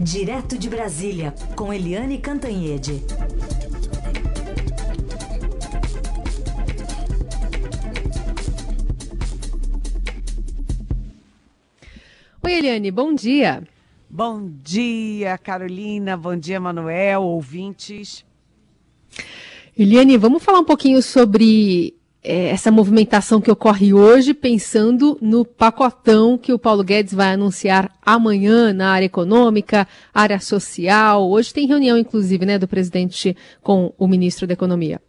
Direto de Brasília, com Eliane Cantanhede. Oi, Eliane, bom dia. Bom dia, Carolina. Bom dia, Manuel, ouvintes. Eliane, vamos falar um pouquinho sobre é, essa movimentação que ocorre hoje, pensando no pacotão que o Paulo Guedes vai anunciar amanhã na área econômica, área social. Hoje tem reunião, inclusive, né, do presidente com o ministro da Economia.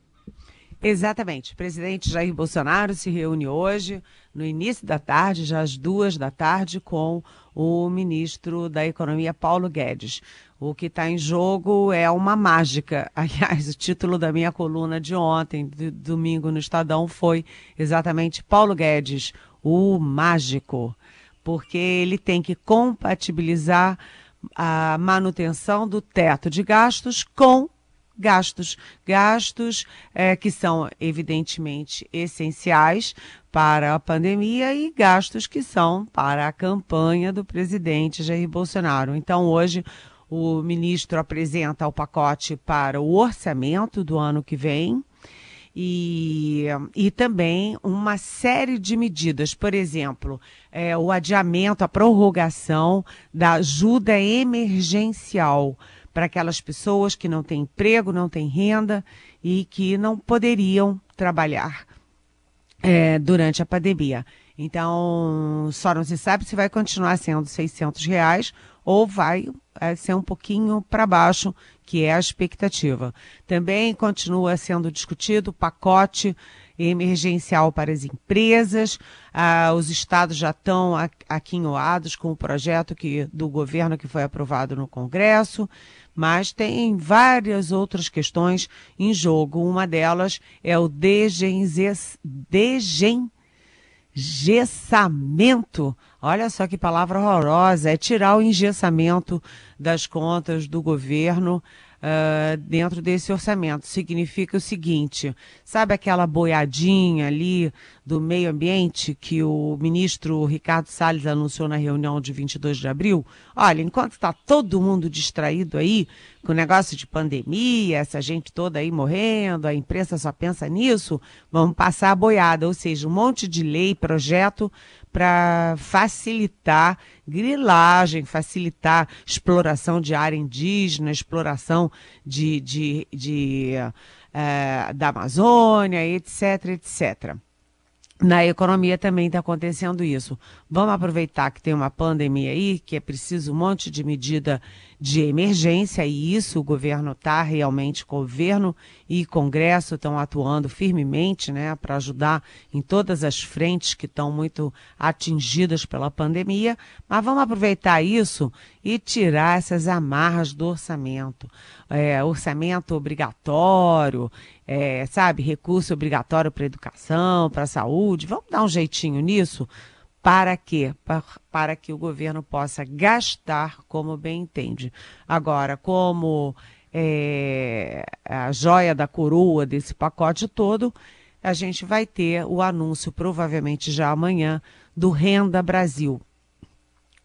Exatamente. O presidente Jair Bolsonaro se reúne hoje, no início da tarde, já às duas da tarde, com o ministro da Economia, Paulo Guedes. O que está em jogo é uma mágica. Aliás, o título da minha coluna de ontem, de domingo no Estadão, foi exatamente Paulo Guedes, o mágico, porque ele tem que compatibilizar a manutenção do teto de gastos com gastos. Gastos é, que são, evidentemente, essenciais para a pandemia e gastos que são para a campanha do presidente Jair Bolsonaro. Então, hoje, o ministro apresenta o pacote para o orçamento do ano que vem. E, e também uma série de medidas, por exemplo, é, o adiamento, a prorrogação da ajuda emergencial para aquelas pessoas que não têm emprego, não têm renda e que não poderiam trabalhar é, durante a pandemia. Então, só não se sabe se vai continuar sendo 600 reais ou vai é, ser um pouquinho para baixo, que é a expectativa. Também continua sendo discutido o pacote emergencial para as empresas. Ah, os estados já estão aquinhoados com o projeto que, do governo que foi aprovado no Congresso, mas tem várias outras questões em jogo. Uma delas é o desengessamento. Olha só que palavra horrorosa, é tirar o engessamento das contas do governo uh, dentro desse orçamento. Significa o seguinte: sabe aquela boiadinha ali do meio ambiente que o ministro Ricardo Salles anunciou na reunião de 22 de abril? Olha, enquanto está todo mundo distraído aí com o negócio de pandemia, essa gente toda aí morrendo, a imprensa só pensa nisso, vamos passar a boiada, ou seja, um monte de lei, projeto para facilitar grilagem, facilitar exploração de área indígena, exploração de, de, de uh, da Amazônia, etc, etc. Na economia também está acontecendo isso. Vamos aproveitar que tem uma pandemia aí, que é preciso um monte de medida de emergência, e isso o governo está realmente, governo e Congresso estão atuando firmemente né, para ajudar em todas as frentes que estão muito atingidas pela pandemia. Mas vamos aproveitar isso e tirar essas amarras do orçamento. É, orçamento obrigatório, é, sabe, recurso obrigatório para educação, para saúde. Vamos dar um jeitinho nisso? Para quê? Para, para que o governo possa gastar como bem entende. Agora, como é, a joia da coroa desse pacote todo, a gente vai ter o anúncio, provavelmente já amanhã, do Renda Brasil.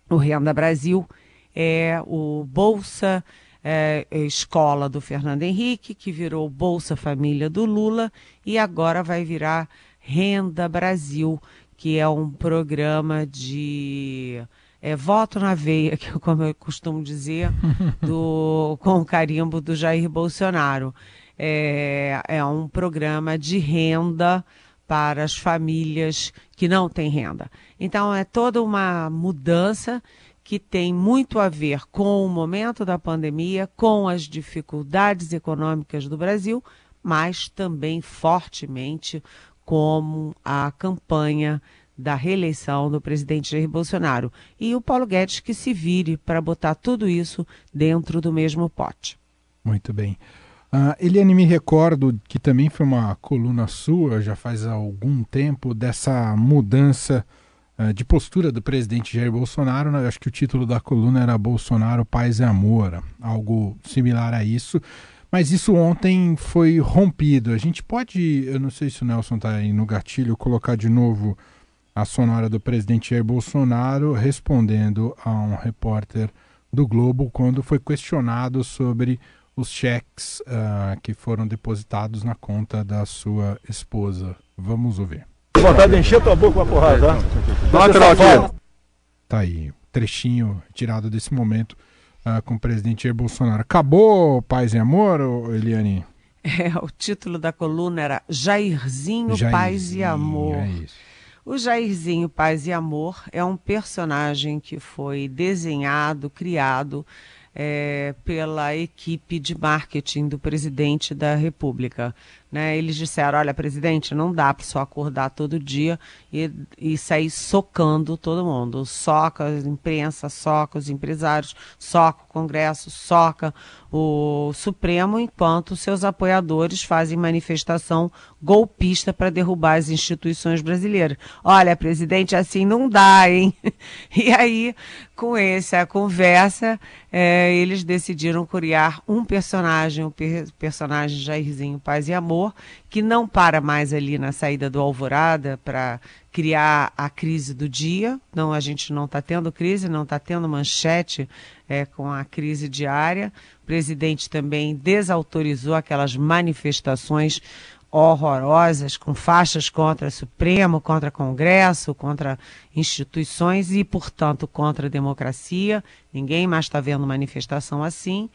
O Renda Brasil é o Bolsa é, Escola do Fernando Henrique, que virou Bolsa Família do Lula, e agora vai virar Renda Brasil, que é um programa de é, voto na veia, que como eu costumo dizer, do, com o carimbo do Jair Bolsonaro. É, é um programa de renda para as famílias que não têm renda. Então é toda uma mudança que tem muito a ver com o momento da pandemia, com as dificuldades econômicas do Brasil, mas também fortemente como a campanha da reeleição do presidente Jair Bolsonaro. E o Paulo Guedes que se vire para botar tudo isso dentro do mesmo pote. Muito bem. Uh, Eliane, me recordo que também foi uma coluna sua, já faz algum tempo, dessa mudança de postura do presidente Jair Bolsonaro. Né? Acho que o título da coluna era Bolsonaro, Paz e Amor, algo similar a isso. Mas isso ontem foi rompido. A gente pode, eu não sei se o Nelson está aí no gatilho, colocar de novo a sonora do presidente Jair Bolsonaro respondendo a um repórter do Globo quando foi questionado sobre os cheques uh, que foram depositados na conta da sua esposa. Vamos ouvir. Vontade de encher tua boca com a porrada, tá? Lateral aqui. Tá aí, trechinho tirado desse momento uh, com o presidente Jair Bolsonaro. Acabou Paz e Amor, Eliane? É, o título da coluna era Jairzinho, Jairzinho Paz e Amor. É isso. O Jairzinho Paz e Amor é um personagem que foi desenhado, criado é, pela equipe de marketing do presidente da República. Né? Eles disseram: olha, presidente, não dá para só acordar todo dia e, e sair socando todo mundo. Soca a imprensa, soca os empresários, soca o Congresso, soca o Supremo, enquanto seus apoiadores fazem manifestação golpista para derrubar as instituições brasileiras. Olha, presidente, assim não dá, hein? E aí, com essa conversa, é, eles decidiram criar um personagem, o per personagem Jairzinho Paz e Amor que não para mais ali na saída do Alvorada para criar a crise do dia. Não, a gente não está tendo crise, não está tendo manchete é, com a crise diária. O presidente também desautorizou aquelas manifestações horrorosas, com faixas contra Supremo, contra Congresso, contra instituições e, portanto, contra a democracia. Ninguém mais está vendo manifestação assim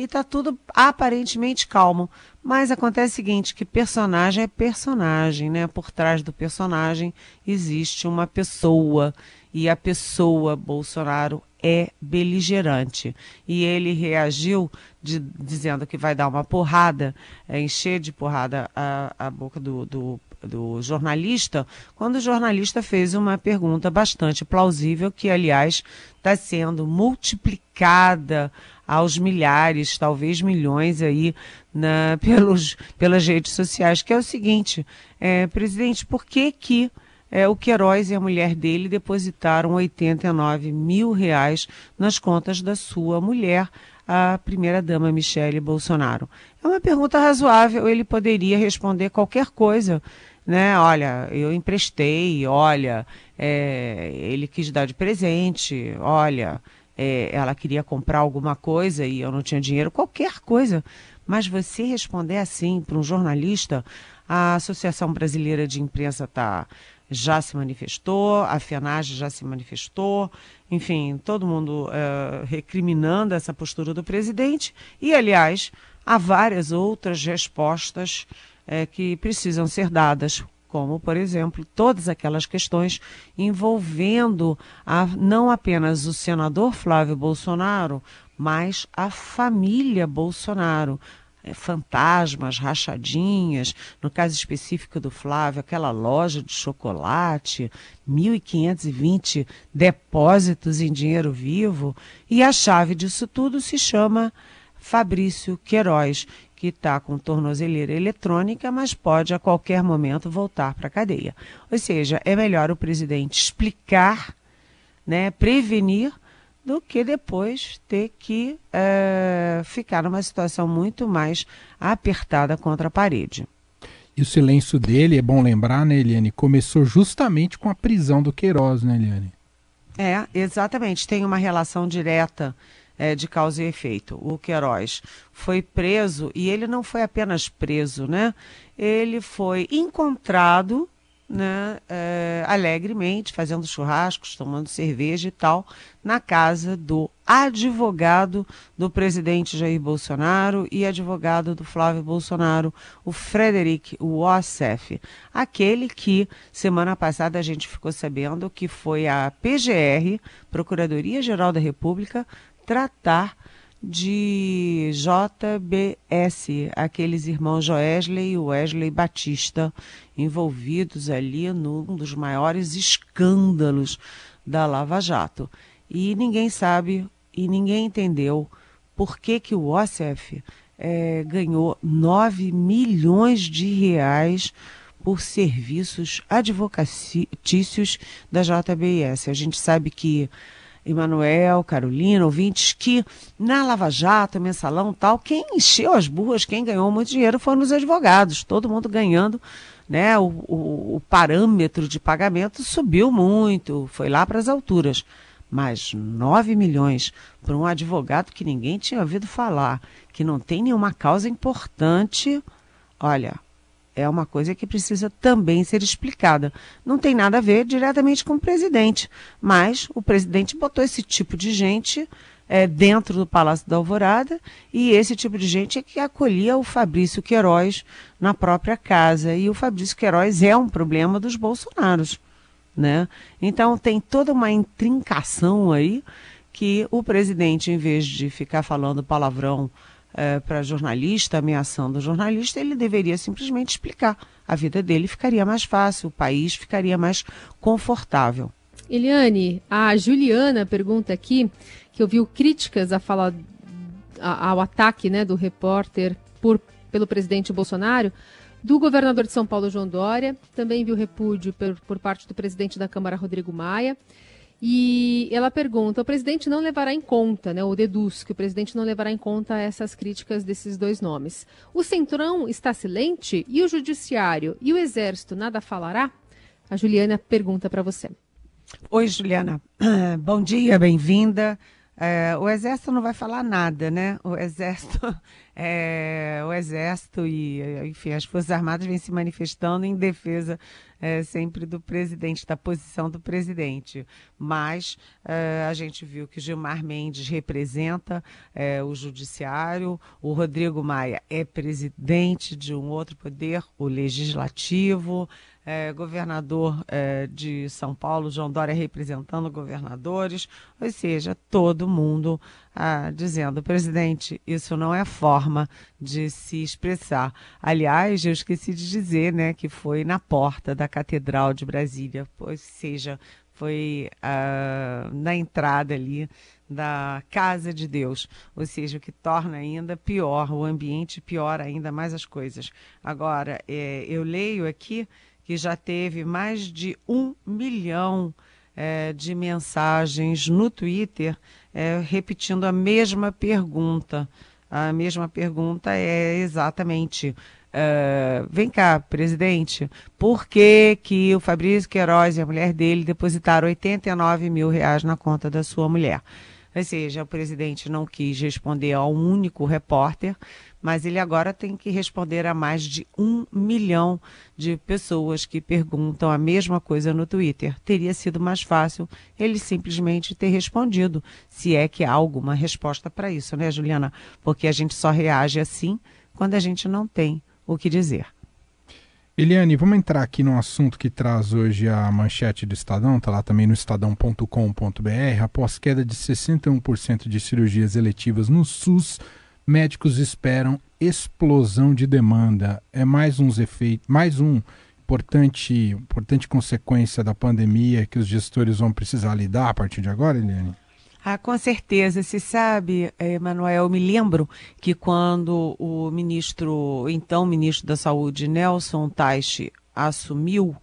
e está tudo aparentemente calmo. Mas acontece o seguinte, que personagem é personagem, né? Por trás do personagem existe uma pessoa e a pessoa Bolsonaro é beligerante. E ele reagiu de, dizendo que vai dar uma porrada, é, encher de porrada a, a boca do, do, do jornalista, quando o jornalista fez uma pergunta bastante plausível, que, aliás, está sendo multiplicada aos milhares, talvez milhões aí na, pelos, pelas redes sociais, que é o seguinte, é, presidente, por que que é, o Queiroz e a mulher dele depositaram 89 mil reais nas contas da sua mulher, a primeira-dama Michele Bolsonaro? É uma pergunta razoável, ele poderia responder qualquer coisa, né? Olha, eu emprestei, olha, é, ele quis dar de presente, olha, é, ela queria comprar alguma coisa e eu não tinha dinheiro, qualquer coisa. Mas você responder assim para um jornalista, a Associação Brasileira de Imprensa tá, já se manifestou, a FENAGE já se manifestou, enfim, todo mundo é, recriminando essa postura do presidente. E, aliás, há várias outras respostas é, que precisam ser dadas como, por exemplo, todas aquelas questões envolvendo a, não apenas o senador Flávio Bolsonaro, mas a família Bolsonaro. É, fantasmas, rachadinhas, no caso específico do Flávio, aquela loja de chocolate, 1.520 depósitos em dinheiro vivo, e a chave disso tudo se chama Fabrício Queiroz, que está com tornozeleira eletrônica, mas pode a qualquer momento voltar para a cadeia. Ou seja, é melhor o presidente explicar, né, prevenir, do que depois ter que é, ficar numa situação muito mais apertada contra a parede. E o silêncio dele, é bom lembrar, né, Eliane, começou justamente com a prisão do Queiroz, né, Eliane? É, exatamente. Tem uma relação direta é, de causa e efeito. O Queiroz foi preso e ele não foi apenas preso, né? Ele foi encontrado né, é, alegremente, fazendo churrascos, tomando cerveja e tal, na casa do advogado do presidente Jair Bolsonaro e advogado do Flávio Bolsonaro, o Frederic Wassef, aquele que semana passada a gente ficou sabendo que foi a PGR, Procuradoria-Geral da República, tratar de JBS, aqueles irmãos Joesley e Wesley Batista, envolvidos ali num dos maiores escândalos da Lava Jato. E ninguém sabe e ninguém entendeu por que, que o OCF é, ganhou 9 milhões de reais por serviços advocatícios da JBS. A gente sabe que Emanuel, Carolina, ouvintes, que na Lava Jato, mensalão tal, quem encheu as burras, quem ganhou muito dinheiro foram os advogados, todo mundo ganhando, né? O, o, o parâmetro de pagamento subiu muito, foi lá para as alturas. Mas 9 milhões para um advogado que ninguém tinha ouvido falar, que não tem nenhuma causa importante, olha, é uma coisa que precisa também ser explicada. Não tem nada a ver diretamente com o presidente, mas o presidente botou esse tipo de gente é, dentro do Palácio da Alvorada e esse tipo de gente é que acolhia o Fabrício Queiroz na própria casa. E o Fabrício Queiroz é um problema dos Bolsonaros. Né? Então tem toda uma intrincação aí que o presidente, em vez de ficar falando palavrão é, para jornalista, ameaçando o jornalista, ele deveria simplesmente explicar. A vida dele ficaria mais fácil, o país ficaria mais confortável. Eliane, a Juliana pergunta aqui que ouviu críticas à fala, ao ataque né, do repórter por, pelo presidente Bolsonaro, do governador de São Paulo, João Dória, também viu repúdio por, por parte do presidente da Câmara, Rodrigo Maia. E ela pergunta: o presidente não levará em conta, né, ou deduz que o presidente não levará em conta essas críticas desses dois nomes. O Centrão está silente e o Judiciário e o Exército nada falará? A Juliana pergunta para você. Oi, Juliana. Bom dia, bem-vinda. É, o Exército não vai falar nada, né? O Exército, é, o Exército e, enfim, as Forças Armadas vêm se manifestando em defesa é, sempre do presidente, da posição do presidente. Mas é, a gente viu que Gilmar Mendes representa é, o judiciário, o Rodrigo Maia é presidente de um outro poder, o legislativo é, governador é, de São Paulo, João Dória representando governadores, ou seja, todo mundo ah, dizendo, presidente, isso não é forma de se expressar. Aliás, eu esqueci de dizer, né, que foi na porta da Catedral de Brasília, ou seja, foi ah, na entrada ali da casa de Deus, ou seja, o que torna ainda pior o ambiente, pior ainda mais as coisas. Agora, é, eu leio aqui que já teve mais de um milhão é, de mensagens no Twitter é, repetindo a mesma pergunta. A mesma pergunta é exatamente. Uh, vem cá, presidente, por que, que o Fabrício Queiroz e a mulher dele depositaram 89 mil reais na conta da sua mulher? Ou seja, o presidente não quis responder a um único repórter, mas ele agora tem que responder a mais de um milhão de pessoas que perguntam a mesma coisa no Twitter. Teria sido mais fácil ele simplesmente ter respondido, se é que há alguma resposta para isso, né, Juliana? Porque a gente só reage assim quando a gente não tem o que dizer. Eliane, vamos entrar aqui no assunto que traz hoje a manchete do Estadão, está lá também no estadão.com.br. Após queda de 61% de cirurgias eletivas no SUS, médicos esperam explosão de demanda. É mais uns efeitos, mais um importante, importante consequência da pandemia que os gestores vão precisar lidar a partir de agora, Eliane? Ah, com certeza. Se sabe, Emanuel, eu me lembro que quando o ministro, então ministro da Saúde, Nelson Taixe, assumiu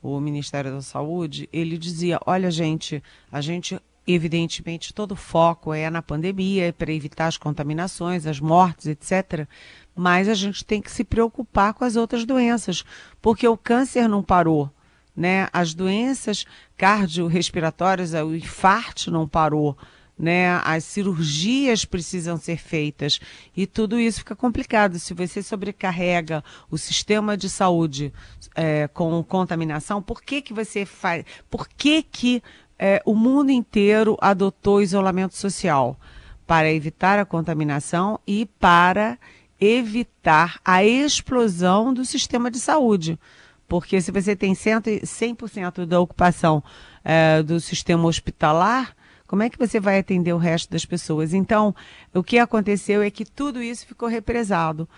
o Ministério da Saúde, ele dizia: olha, gente, a gente. Evidentemente, todo o foco é na pandemia, é para evitar as contaminações, as mortes, etc. Mas a gente tem que se preocupar com as outras doenças, porque o câncer não parou, né? As doenças cardiorrespiratórias, o infarto não parou, né? As cirurgias precisam ser feitas e tudo isso fica complicado. Se você sobrecarrega o sistema de saúde é, com contaminação, por que que você faz? Por que que é, o mundo inteiro adotou isolamento social? Para evitar a contaminação e para evitar a explosão do sistema de saúde. Porque se você tem 100% da ocupação é, do sistema hospitalar, como é que você vai atender o resto das pessoas? Então, o que aconteceu é que tudo isso ficou represado.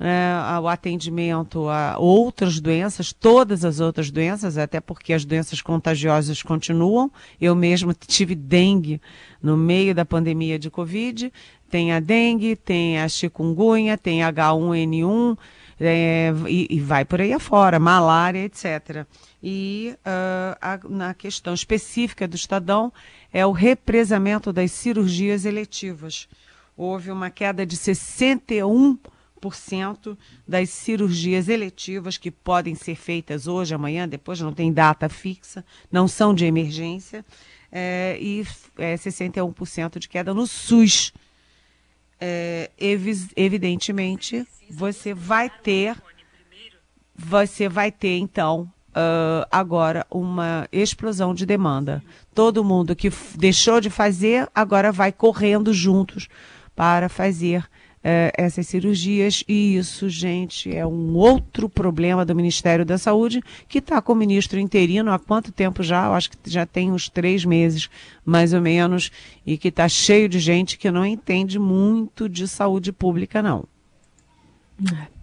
É, o atendimento a outras doenças, todas as outras doenças, até porque as doenças contagiosas continuam. Eu mesmo tive dengue no meio da pandemia de Covid. Tem a dengue, tem a chikungunya, tem H1N1, é, e, e, vai por aí afora, malária, etc. E uh, a, na questão específica do Estadão é o represamento das cirurgias eletivas. Houve uma queda de 61% das cirurgias eletivas que podem ser feitas hoje, amanhã, depois, não tem data fixa, não são de emergência, é, e é, 61% de queda no SUS. É, evidentemente, você vai ter, você vai ter então uh, agora uma explosão de demanda. Todo mundo que deixou de fazer agora vai correndo juntos para fazer uh, essas cirurgias e isso, gente, é um outro problema do Ministério da Saúde que está com o ministro interino há quanto tempo já? Eu acho que já tem uns três meses, mais ou menos, e que está cheio de gente que não entende muito de saúde pública, não. É.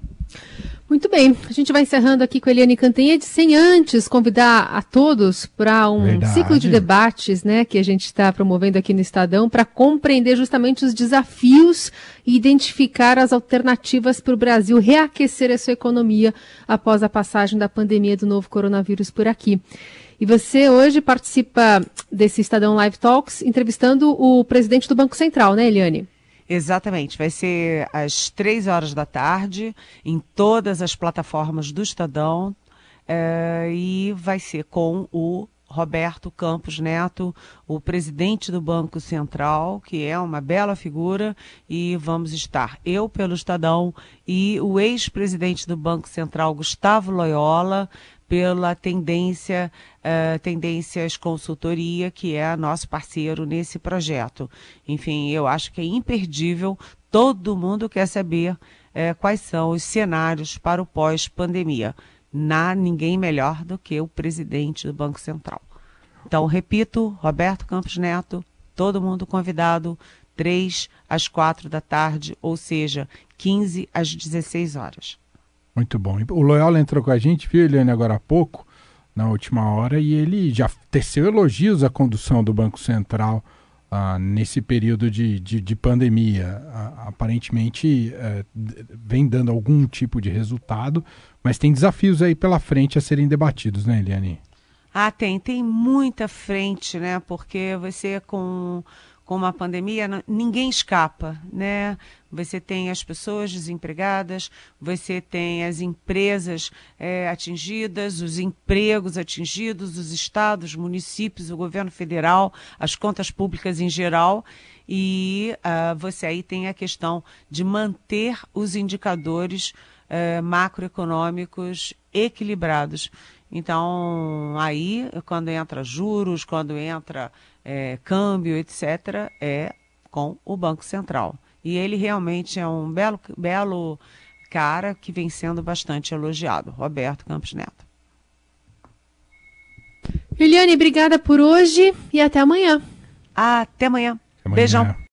Muito bem, a gente vai encerrando aqui com a Eliane Cantanhede, sem antes convidar a todos para um Verdade. ciclo de debates né, que a gente está promovendo aqui no Estadão para compreender justamente os desafios e identificar as alternativas para o Brasil reaquecer a sua economia após a passagem da pandemia do novo coronavírus por aqui. E você hoje participa desse Estadão Live Talks entrevistando o presidente do Banco Central, né, Eliane? Exatamente, vai ser às três horas da tarde, em todas as plataformas do Estadão, é, e vai ser com o Roberto Campos Neto, o presidente do Banco Central, que é uma bela figura, e vamos estar eu pelo Estadão e o ex-presidente do Banco Central, Gustavo Loyola, pela tendência, uh, Tendências Consultoria, que é nosso parceiro nesse projeto. Enfim, eu acho que é imperdível, todo mundo quer saber uh, quais são os cenários para o pós-pandemia. Não ninguém melhor do que o presidente do Banco Central. Então, repito, Roberto Campos Neto, todo mundo convidado, 3 às 4 da tarde, ou seja, 15 às 16 horas. Muito bom. O Loyola entrou com a gente, viu, Eliane, agora há pouco, na última hora, e ele já teceu elogios à condução do Banco Central ah, nesse período de, de, de pandemia. Aparentemente eh, vem dando algum tipo de resultado, mas tem desafios aí pela frente a serem debatidos, né, Eliane? Ah, tem. Tem muita frente, né? Porque você com com uma pandemia, ninguém escapa, né? Você tem as pessoas desempregadas, você tem as empresas é, atingidas, os empregos atingidos, os estados, municípios, o governo federal, as contas públicas em geral, e uh, você aí tem a questão de manter os indicadores uh, macroeconômicos equilibrados. Então, aí, quando entra juros, quando entra é, câmbio, etc., é com o Banco Central. E ele realmente é um belo, belo cara que vem sendo bastante elogiado, Roberto Campos Neto. Eliane, obrigada por hoje e até amanhã. Até amanhã. Até amanhã. Beijão.